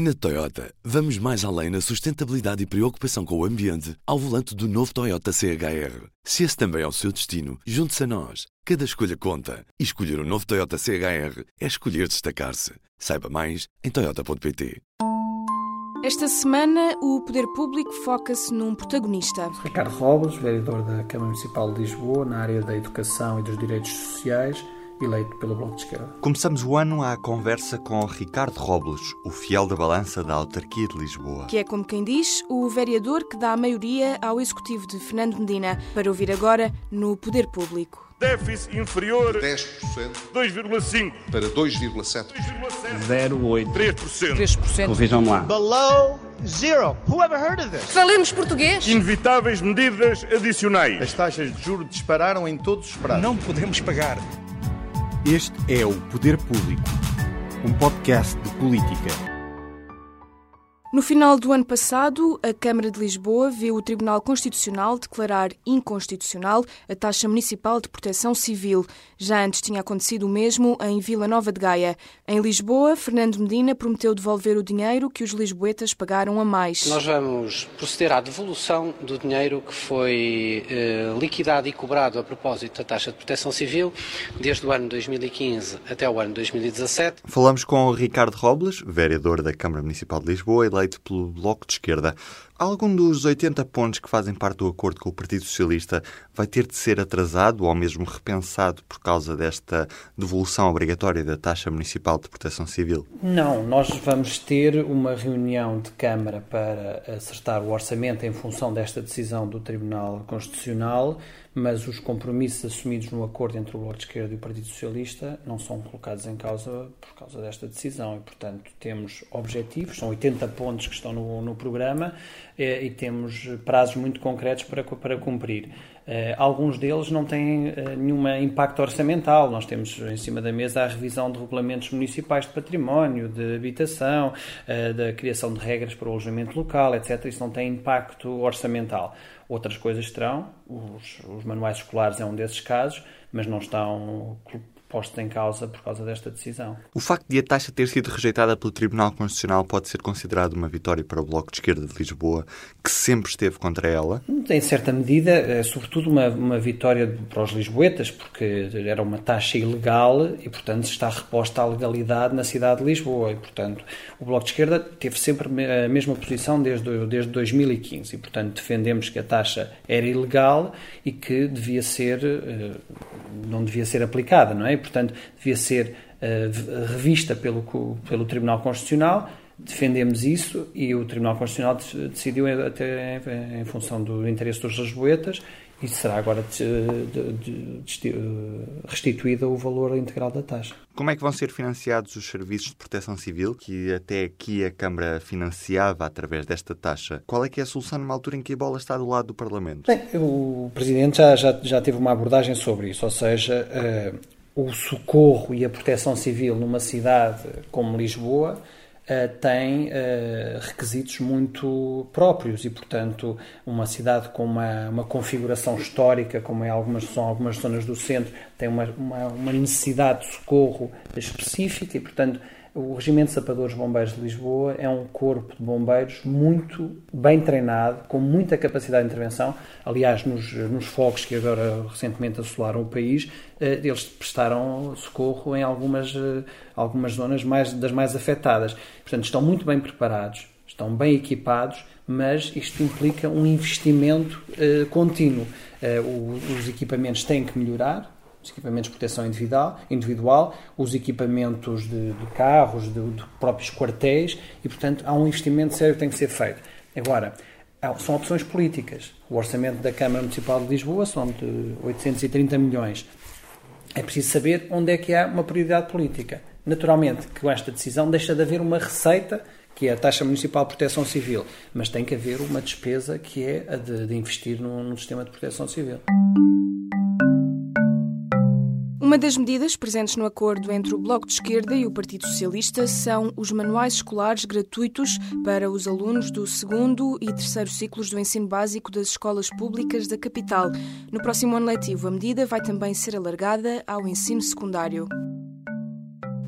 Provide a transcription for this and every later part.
Na Toyota, vamos mais além na sustentabilidade e preocupação com o ambiente ao volante do novo Toyota CHR. Se esse também é o seu destino, junte-se a nós. Cada escolha conta. E escolher o um novo Toyota CHR é escolher destacar-se. Saiba mais em Toyota.pt. Esta semana, o poder público foca-se num protagonista. Ricardo Robles, vereador da Câmara Municipal de Lisboa, na área da educação e dos direitos sociais eleito pelo Bloco de Esquerda. Começamos o ano à conversa com Ricardo Robles, o fiel da balança da autarquia de Lisboa. Que é, como quem diz, o vereador que dá a maioria ao executivo de Fernando Medina, para ouvir agora no Poder Público. Déficit inferior 10%, 2,5%, para 2,7%, 0,8%, 3%, 3%. Vejam lá. Below zero. Who ever heard of this? Falemos português. Inevitáveis medidas adicionais. As taxas de juros dispararam em todos os prazos. Não podemos pagar. Este é o Poder Público, um podcast de política. No final do ano passado, a Câmara de Lisboa viu o Tribunal Constitucional declarar inconstitucional a taxa municipal de proteção civil. Já antes tinha acontecido o mesmo em Vila Nova de Gaia. Em Lisboa, Fernando Medina prometeu devolver o dinheiro que os lisboetas pagaram a mais. Nós vamos proceder à devolução do dinheiro que foi eh, liquidado e cobrado a propósito da taxa de proteção civil desde o ano 2015 até o ano 2017. Falamos com o Ricardo Robles, vereador da Câmara Municipal de Lisboa, eleito pelo Bloco de Esquerda. Algum dos 80 pontos que fazem parte do acordo com o Partido Socialista vai ter de ser atrasado ou mesmo repensado por causa desta devolução obrigatória da taxa municipal de proteção civil? Não, nós vamos ter uma reunião de Câmara para acertar o orçamento em função desta decisão do Tribunal Constitucional, mas os compromissos assumidos no acordo entre o Bloco de Esquerda e o Partido Socialista não são colocados em causa por causa desta decisão. E, portanto, temos objetivos, são 80 pontos que estão no, no programa e temos prazos muito concretos para, para cumprir. Uh, alguns deles não têm uh, nenhum impacto orçamental. Nós temos em cima da mesa a revisão de regulamentos municipais de património, de habitação, da criação de regras para o alojamento local, etc. Isso não tem impacto orçamental. Outras coisas terão, os, os manuais escolares é um desses casos, mas não estão posto em causa por causa desta decisão. O facto de a taxa ter sido rejeitada pelo Tribunal Constitucional pode ser considerado uma vitória para o Bloco de Esquerda de Lisboa, que sempre esteve contra ela? Em certa medida, é sobretudo uma, uma vitória para os lisboetas, porque era uma taxa ilegal e, portanto, está reposta à legalidade na cidade de Lisboa. E, portanto, o Bloco de Esquerda teve sempre a mesma posição desde, desde 2015 e, portanto, defendemos que a taxa era ilegal e que devia ser, eh, não devia ser aplicada, não é? Portanto, devia ser uh, revista pelo, pelo Tribunal Constitucional. Defendemos isso e o Tribunal Constitucional decidiu, até em, em função do interesse dos lisboetas, e será agora restituído o valor integral da taxa. Como é que vão ser financiados os serviços de proteção civil que até aqui a Câmara financiava através desta taxa? Qual é que é a solução numa altura em que a bola está do lado do Parlamento? Bem, o Presidente já, já, já teve uma abordagem sobre isso, ou seja, o socorro e a proteção civil numa cidade como Lisboa uh, tem uh, requisitos muito próprios e, portanto, uma cidade com uma, uma configuração histórica, como é algumas, são algumas zonas do centro, tem uma, uma, uma necessidade de socorro específica e, portanto, o Regimento de Sapadores Bombeiros de Lisboa é um corpo de bombeiros muito bem treinado, com muita capacidade de intervenção. Aliás, nos, nos fogos que agora recentemente assolaram o país, eh, eles prestaram socorro em algumas, eh, algumas zonas mais, das mais afetadas. Portanto, estão muito bem preparados, estão bem equipados, mas isto implica um investimento uh, contínuo. Uh, os equipamentos têm que melhorar, os equipamentos de proteção individual, individual os equipamentos de, de carros, de, de, próprios quartéis, e, portanto, há um investimento sério que tem que ser feito. Agora, são opções políticas. O orçamento da Câmara Municipal de Lisboa são de 830 milhões. É preciso saber onde é que há uma prioridade política. Naturalmente, que com esta decisão deixa de haver uma receita que é a taxa municipal de proteção civil, mas tem que haver uma despesa que é a de, de investir num, num sistema de proteção civil. Uma das medidas presentes no acordo entre o Bloco de Esquerda e o Partido Socialista são os manuais escolares gratuitos para os alunos do segundo e terceiro ciclos do ensino básico das escolas públicas da capital. No próximo ano letivo, a medida vai também ser alargada ao ensino secundário.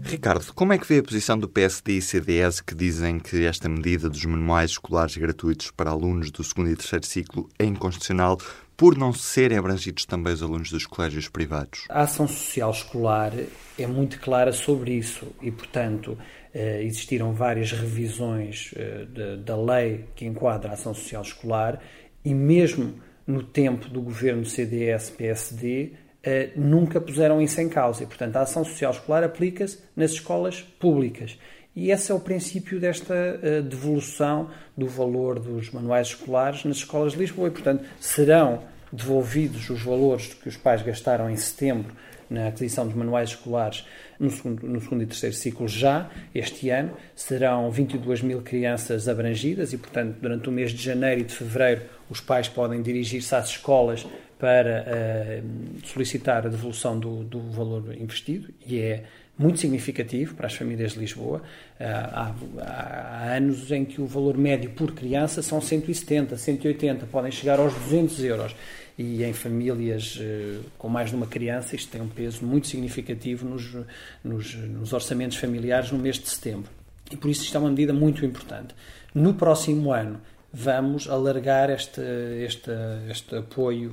Ricardo, como é que vê a posição do PSD e CDS que dizem que esta medida dos manuais escolares gratuitos para alunos do segundo e terceiro ciclo é inconstitucional por não serem abrangidos também os alunos dos colégios privados? A ação social escolar é muito clara sobre isso e, portanto, eh, existiram várias revisões eh, da lei que enquadra a ação social escolar e mesmo no tempo do governo CDS-PSD eh, nunca puseram isso em causa e, portanto, a ação social escolar aplica-se nas escolas públicas. E esse é o princípio desta devolução do valor dos manuais escolares nas escolas de Lisboa. E, portanto, serão devolvidos os valores que os pais gastaram em setembro na aquisição dos manuais escolares no segundo, no segundo e terceiro ciclo já, este ano. Serão 22 mil crianças abrangidas e, portanto, durante o mês de janeiro e de fevereiro, os pais podem dirigir-se às escolas para uh, solicitar a devolução do, do valor investido e é muito significativo para as famílias de Lisboa. Há, há, anos em que o valor médio por criança são 170, 180, podem chegar aos 200 euros. E em famílias eh, com mais de uma criança, isto tem um peso muito significativo nos, nos, nos orçamentos familiares no mês de setembro. E por isso isto é uma medida muito importante. No próximo ano, vamos alargar este, este, este apoio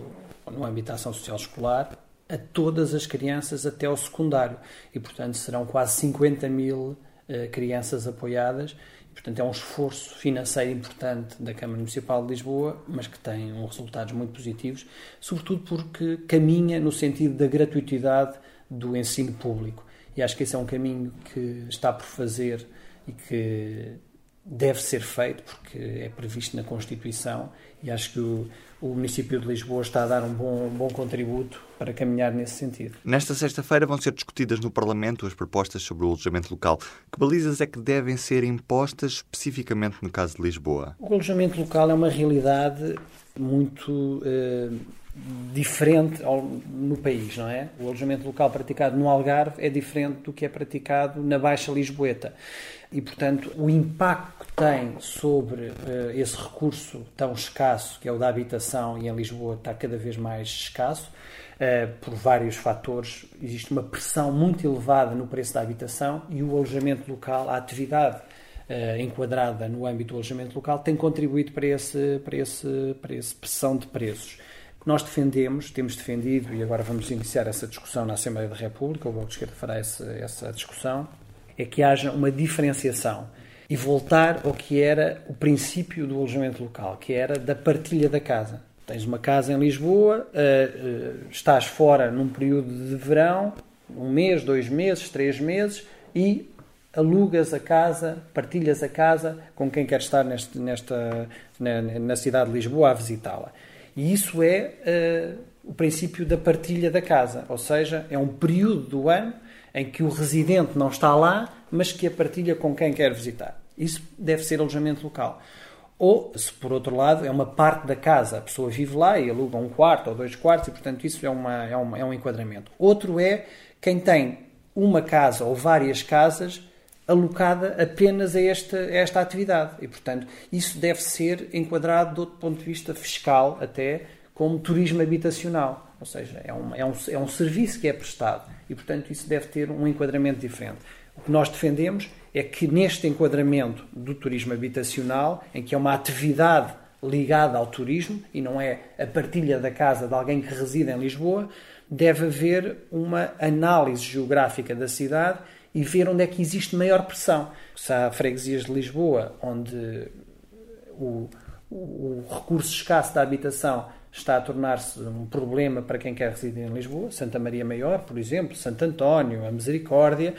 no âmbito da ação social escolar a todas as crianças até ao secundário. E, portanto, serão quase 50 mil uh, crianças apoiadas. E, portanto, é um esforço financeiro importante da Câmara Municipal de Lisboa, mas que tem um resultados muito positivos, sobretudo porque caminha no sentido da gratuitidade do ensino público. E acho que esse é um caminho que está por fazer e que deve ser feito, porque é previsto na Constituição, e acho que o, o município de Lisboa está a dar um bom, um bom contributo para caminhar nesse sentido. Nesta sexta-feira vão ser discutidas no Parlamento as propostas sobre o alojamento local. Que balizas é que devem ser impostas especificamente no caso de Lisboa? O alojamento local é uma realidade muito eh, diferente ao, no país, não é? O alojamento local praticado no Algarve é diferente do que é praticado na Baixa Lisboeta. E, portanto, o impacto que tem sobre uh, esse recurso tão escasso, que é o da habitação, e em Lisboa está cada vez mais escasso, uh, por vários fatores. Existe uma pressão muito elevada no preço da habitação e o alojamento local, a atividade uh, enquadrada no âmbito do alojamento local, tem contribuído para, esse, para, esse, para essa pressão de preços nós defendemos, temos defendido, e agora vamos iniciar essa discussão na Assembleia da República, o Bloco de Esquerda fará essa, essa discussão, é que haja uma diferenciação e voltar ao que era o princípio do alojamento local, que era da partilha da casa. Tens uma casa em Lisboa, uh, uh, estás fora num período de verão, um mês, dois meses, três meses, e alugas a casa, partilhas a casa com quem quer estar neste, nesta, na, na cidade de Lisboa a visitá-la. E isso é uh, o princípio da partilha da casa, ou seja, é um período do ano em que o residente não está lá, mas que a partilha com quem quer visitar. Isso deve ser alojamento local. Ou, se por outro lado, é uma parte da casa, a pessoa vive lá e aluga um quarto ou dois quartos, e portanto isso é, uma, é, uma, é um enquadramento. Outro é quem tem uma casa ou várias casas alocada apenas a esta, a esta atividade. E, portanto, isso deve ser enquadrado, do ponto de vista fiscal, até como turismo habitacional. Ou seja, é um, é um, é um serviço que é prestado e, portanto, isso deve ter um enquadramento diferente. O que nós defendemos é que neste enquadramento do turismo habitacional, em que é uma atividade ligada ao turismo e não é a partilha da casa de alguém que reside em Lisboa, deve haver uma análise geográfica da cidade e ver onde é que existe maior pressão. Se há freguesias de Lisboa onde o, o recurso escasso da habitação está a tornar-se um problema para quem quer residir em Lisboa, Santa Maria Maior, por exemplo, Santo António, a Misericórdia.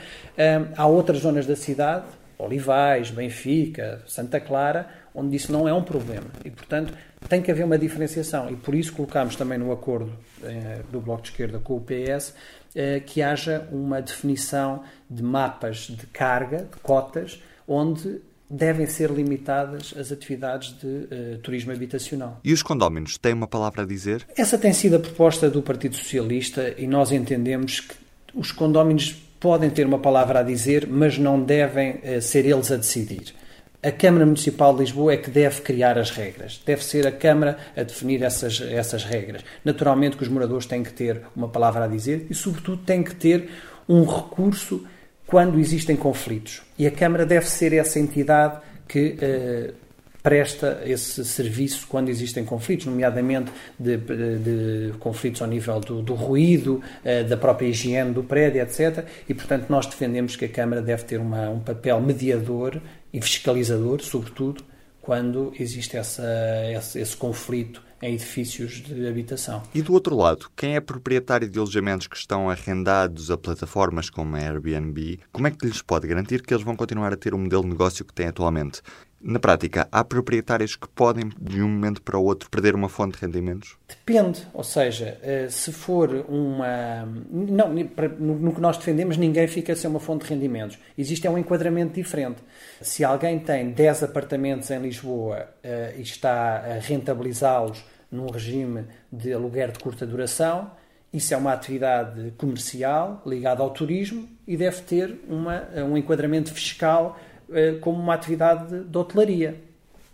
há outras zonas da cidade, Olivais, Benfica, Santa Clara, onde isso não é um problema. E, portanto, tem que haver uma diferenciação. E por isso colocámos também no acordo eh, do Bloco de Esquerda com o PS eh, que haja uma definição de mapas de carga, de cotas, onde devem ser limitadas as atividades de uh, turismo habitacional. E os condóminos têm uma palavra a dizer? Essa tem sido a proposta do Partido Socialista e nós entendemos que os condóminos podem ter uma palavra a dizer, mas não devem uh, ser eles a decidir. A Câmara Municipal de Lisboa é que deve criar as regras. Deve ser a Câmara a definir essas, essas regras. Naturalmente que os moradores têm que ter uma palavra a dizer e, sobretudo, têm que ter um recurso quando existem conflitos. E a Câmara deve ser essa entidade que uh, presta esse serviço quando existem conflitos, nomeadamente de, de, conflitos ao nível do, do ruído, uh, da própria higiene do prédio, etc. E, portanto, nós defendemos que a Câmara deve ter uma, um papel mediador e fiscalizador, sobretudo, quando existe essa, esse, esse conflito em edifícios de habitação. E do outro lado, quem é proprietário de alojamentos que estão arrendados a plataformas como a Airbnb, como é que lhes pode garantir que eles vão continuar a ter o modelo de negócio que têm atualmente? Na prática, há proprietários que podem, de um momento para o outro, perder uma fonte de rendimentos? Depende. Ou seja, eh, se for uma. Não, no que nós defendemos, ninguém fica sem uma fonte de rendimentos. Existe é um enquadramento diferente. Se alguém tem 10 apartamentos em Lisboa eh, e está a rentabilizá-los num regime de aluguer de curta duração, isso é uma atividade comercial ligada ao turismo e deve ter uma, um enquadramento fiscal eh, como uma atividade de hotelaria.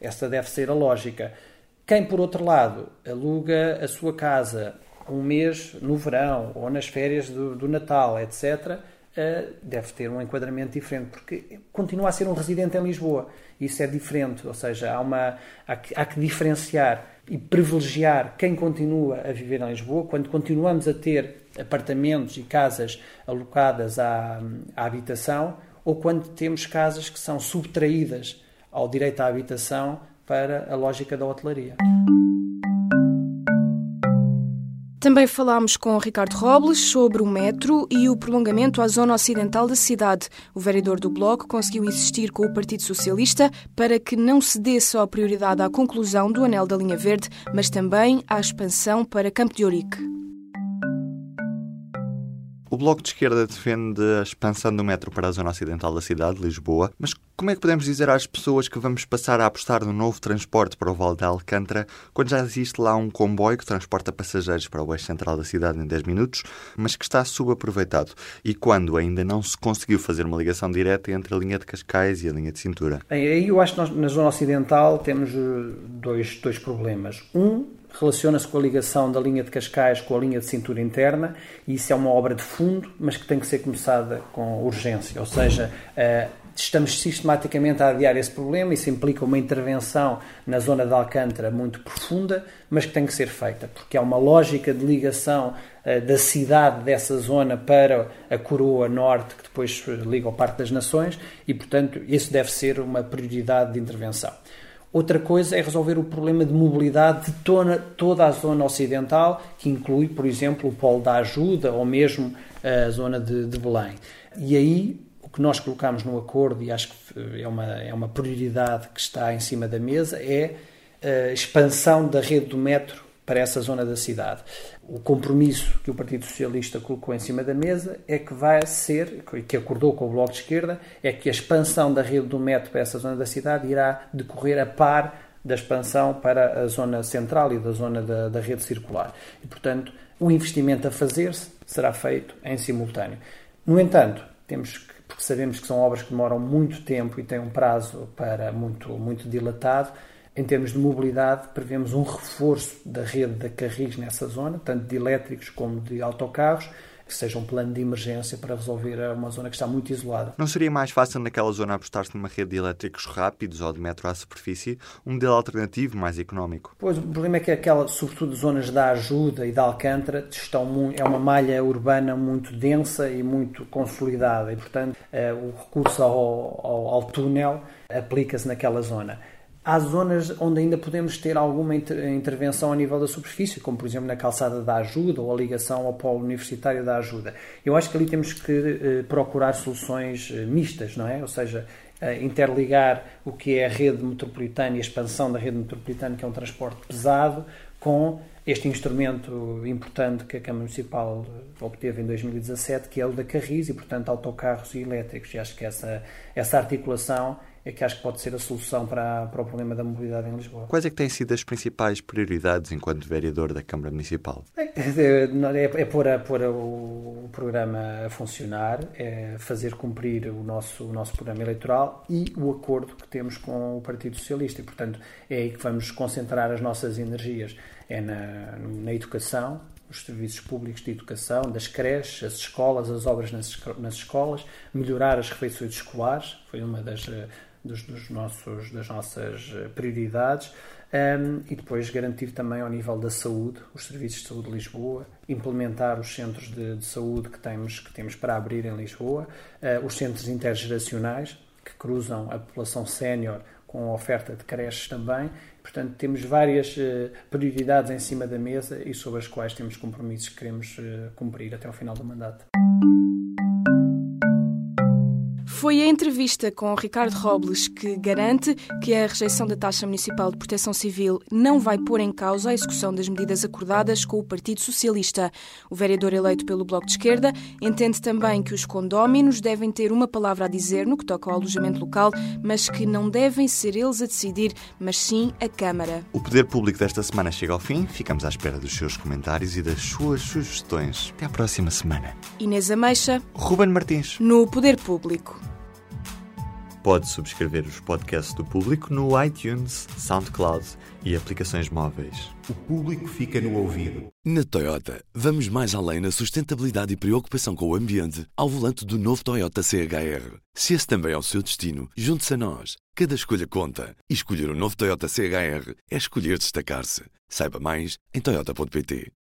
Esta deve ser a lógica. Quem, por outro lado, aluga a sua casa um mês no verão ou nas férias do, do Natal, etc., eh, deve ter um enquadramento diferente, porque continua a ser um residente em Lisboa. Isso é diferente, ou seja, há, uma, há, que, há que diferenciar e privilegiar quem continua a viver em Lisboa, quando continuamos a ter apartamentos e casas alocadas à, à habitação, ou quando temos casas que são subtraídas ao direito à habitação para a lógica da hotelaria. Também falámos com Ricardo Robles sobre o metro e o prolongamento à zona ocidental da cidade. O vereador do Bloco conseguiu insistir com o Partido Socialista para que não se dê só prioridade à conclusão do anel da linha verde, mas também à expansão para Campo de Ourique. O Bloco de Esquerda defende a expansão do metro para a zona ocidental da cidade, Lisboa, mas como é que podemos dizer às pessoas que vamos passar a apostar no novo transporte para o Val de Alcântara quando já existe lá um comboio que transporta passageiros para o eixo central da cidade em 10 minutos, mas que está subaproveitado? E quando ainda não se conseguiu fazer uma ligação direta entre a linha de Cascais e a linha de cintura? Aí eu acho que nós, na zona ocidental temos eh, dois, dois problemas. Um relaciona-se com a ligação da linha de Cascais com a linha de cintura interna e isso é uma obra de fundo, mas que tem que ser começada com urgência. Ou seja, eh, estamos sistematicamente a adiar esse problema. Isso implica uma intervenção na zona de Alcântara muito profunda, mas que tem que ser feita, porque há uma lógica de ligação eh, da cidade dessa zona para a coroa norte, que depois liga ao Parque das Nações, e, portanto, isso deve ser uma prioridade de intervenção. Outra coisa é resolver o problema de mobilidade de toda, toda a zona ocidental, que inclui, por exemplo, o Polo da Ajuda ou mesmo a zona de, de Belém. E aí, o que nós colocamos no acordo, e acho que é uma, é uma prioridade que está em cima da mesa, é a expansão da rede do metro para essa zona da cidade. O compromisso que o Partido Socialista colocou em cima da mesa é que vai ser, que acordou com o Bloco de Esquerda, é que a expansão da rede do metro para essa zona da cidade irá decorrer a par da expansão para a zona central e da zona da, da rede circular. E, portanto, o investimento a fazer-se será feito em simultâneo. No entanto, temos que, porque sabemos que são obras que demoram muito tempo e têm um prazo para muito, muito dilatado, em termos de mobilidade, prevemos um reforço da rede da Carris nessa zona, tanto de elétricos como de autocarros, que seja um plano de emergência para resolver uma zona que está muito isolada. Não seria mais fácil naquela zona apostar-se numa rede de elétricos rápidos ou de metro à superfície, um modelo alternativo mais económico? Pois, o problema é que aquela, sobretudo zonas da Ajuda e da Alcântara, estão é uma malha urbana muito densa e muito consolidada e, portanto, eh, o recurso ao, ao, ao túnel aplica-se naquela zona. Há zonas onde ainda podemos ter alguma intervenção a nível da superfície, como por exemplo na calçada da ajuda ou a ligação ao polo universitário da ajuda. Eu acho que ali temos que eh, procurar soluções eh, mistas, não é? Ou seja, eh, interligar o que é a rede metropolitana e a expansão da rede metropolitana, que é um transporte pesado, com este instrumento importante que a Câmara Municipal obteve em 2017, que é o da Carris, e portanto autocarros e elétricos. E acho que essa, essa articulação é que acho que pode ser a solução para, para o problema da mobilidade em Lisboa. Quais é que têm sido as principais prioridades enquanto vereador da Câmara Municipal? É, é, é, pôr, a, pôr a, o programa a funcionar, é fazer cumprir o nosso, o nosso programa eleitoral e o acordo que temos com o Partido Socialista. E, portanto, é aí que vamos concentrar as nossas energias. É na, na educação, os serviços públicos de educação, das creches, as escolas, as obras nas, nas escolas, melhorar as refeições escolares, foi uma das, eh, dos, dos nossos, das nossas eh, prioridades, um, e depois garantir também ao nível da saúde, os serviços de saúde de Lisboa, implementar os centros de, de saúde que temos, que temos para abrir em Lisboa, uh, os centros intergeracionais, que cruzam a população sénior com a oferta de creches também. Portanto, temos várias uh, prioridades em cima da mesa e sobre as quais temos compromissos que queremos uh, cumprir até ao final do mandato. Foi a entrevista com Ricardo Robles que garante que a rejeição da taxa municipal de proteção civil não vai pôr em causa a execução das medidas acordadas com o Partido Socialista. O vereador eleito pelo Bloco de Esquerda entende também que os condóminos devem ter uma palavra a dizer no que toca ao alojamento local, mas que não devem ser eles a decidir, mas sim a Câmara. O Poder Público desta semana chega ao fim. Ficamos à espera dos seus comentários e das suas sugestões. Até à próxima semana. Inês Ameixa. Ruben Martins. No Poder Público. Pode subscrever os podcasts do público no iTunes, SoundCloud e aplicações móveis. O público fica no ouvido. Na Toyota, vamos mais além na sustentabilidade e preocupação com o ambiente ao volante do novo Toyota CHR. Se esse também é o seu destino, junte-se a nós. Cada escolha conta. E escolher o um novo Toyota CHR é escolher destacar-se. Saiba mais em Toyota.pt.